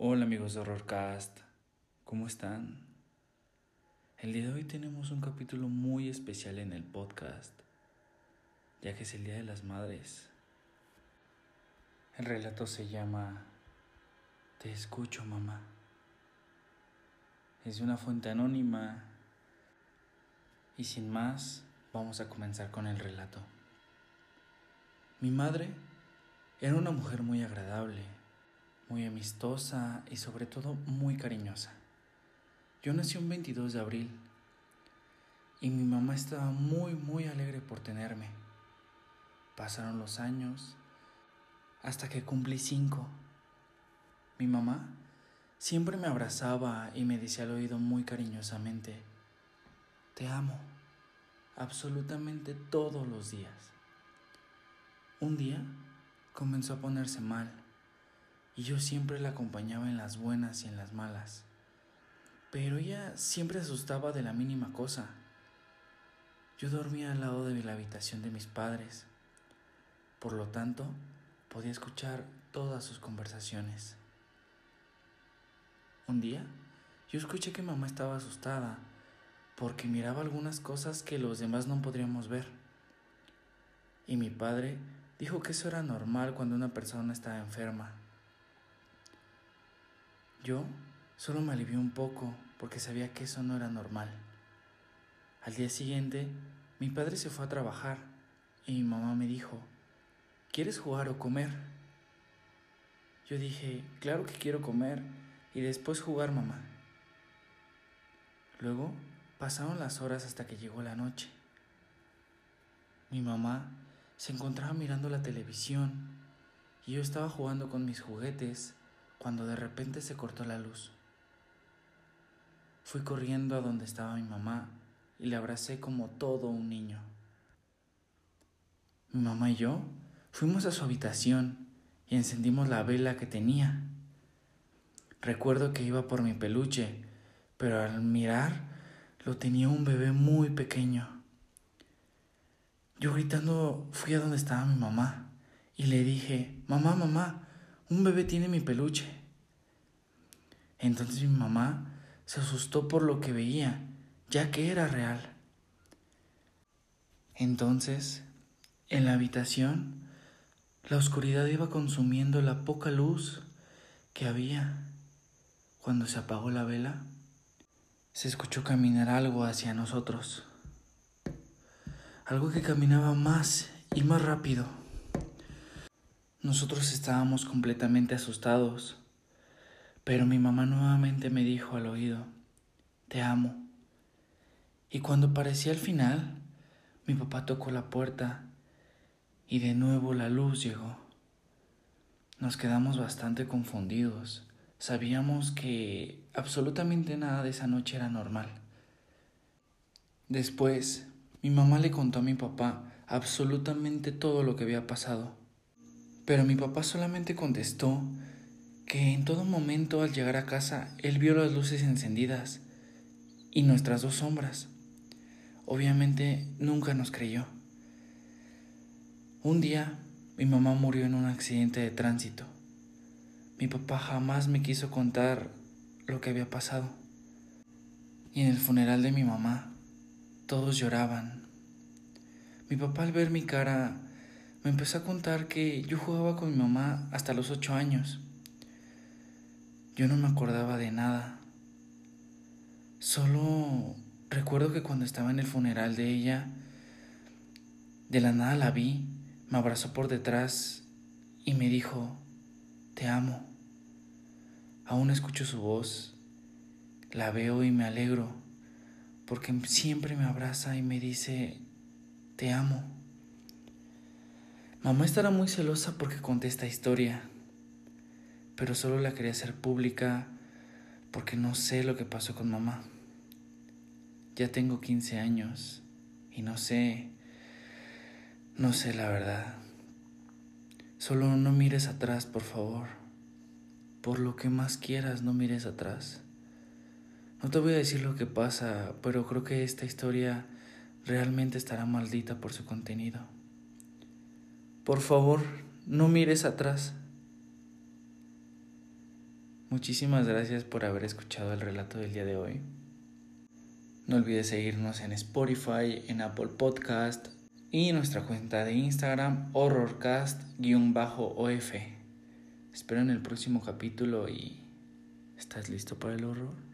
Hola amigos de Horrorcast, ¿cómo están? El día de hoy tenemos un capítulo muy especial en el podcast, ya que es el Día de las Madres. El relato se llama Te escucho mamá. Es de una fuente anónima y sin más vamos a comenzar con el relato. Mi madre era una mujer muy agradable, muy amistosa y sobre todo muy cariñosa. Yo nací un 22 de abril y mi mamá estaba muy muy alegre por tenerme. Pasaron los años hasta que cumplí cinco. Mi mamá siempre me abrazaba y me decía al oído muy cariñosamente, te amo, absolutamente todos los días. Un día comenzó a ponerse mal y yo siempre la acompañaba en las buenas y en las malas. Pero ella siempre asustaba de la mínima cosa. Yo dormía al lado de la habitación de mis padres. Por lo tanto, podía escuchar todas sus conversaciones. Un día, yo escuché que mamá estaba asustada porque miraba algunas cosas que los demás no podríamos ver. Y mi padre Dijo que eso era normal cuando una persona estaba enferma. Yo solo me alivié un poco porque sabía que eso no era normal. Al día siguiente, mi padre se fue a trabajar y mi mamá me dijo, ¿quieres jugar o comer? Yo dije, claro que quiero comer y después jugar, mamá. Luego pasaron las horas hasta que llegó la noche. Mi mamá se encontraba mirando la televisión y yo estaba jugando con mis juguetes cuando de repente se cortó la luz. Fui corriendo a donde estaba mi mamá y le abracé como todo un niño. Mi mamá y yo fuimos a su habitación y encendimos la vela que tenía. Recuerdo que iba por mi peluche, pero al mirar lo tenía un bebé muy pequeño. Yo gritando fui a donde estaba mi mamá y le dije, mamá, mamá, un bebé tiene mi peluche. Entonces mi mamá se asustó por lo que veía, ya que era real. Entonces, en la habitación, la oscuridad iba consumiendo la poca luz que había. Cuando se apagó la vela, se escuchó caminar algo hacia nosotros algo que caminaba más y más rápido. Nosotros estábamos completamente asustados, pero mi mamá nuevamente me dijo al oído, te amo. Y cuando parecía el final, mi papá tocó la puerta y de nuevo la luz llegó. Nos quedamos bastante confundidos. Sabíamos que absolutamente nada de esa noche era normal. Después mi mamá le contó a mi papá absolutamente todo lo que había pasado. Pero mi papá solamente contestó que en todo momento al llegar a casa él vio las luces encendidas y nuestras dos sombras. Obviamente nunca nos creyó. Un día mi mamá murió en un accidente de tránsito. Mi papá jamás me quiso contar lo que había pasado. Y en el funeral de mi mamá todos lloraban. Mi papá al ver mi cara me empezó a contar que yo jugaba con mi mamá hasta los ocho años. Yo no me acordaba de nada. Solo recuerdo que cuando estaba en el funeral de ella, de la nada la vi, me abrazó por detrás y me dijo, te amo. Aún escucho su voz, la veo y me alegro porque siempre me abraza y me dice, te amo. Mamá estará muy celosa porque conté esta historia, pero solo la quería hacer pública porque no sé lo que pasó con mamá. Ya tengo 15 años y no sé, no sé la verdad. Solo no mires atrás, por favor. Por lo que más quieras, no mires atrás. No te voy a decir lo que pasa, pero creo que esta historia realmente estará maldita por su contenido. Por favor, no mires atrás. Muchísimas gracias por haber escuchado el relato del día de hoy. No olvides seguirnos en Spotify, en Apple Podcast y nuestra cuenta de Instagram horrorcast-of. Espero en el próximo capítulo y ¿estás listo para el horror?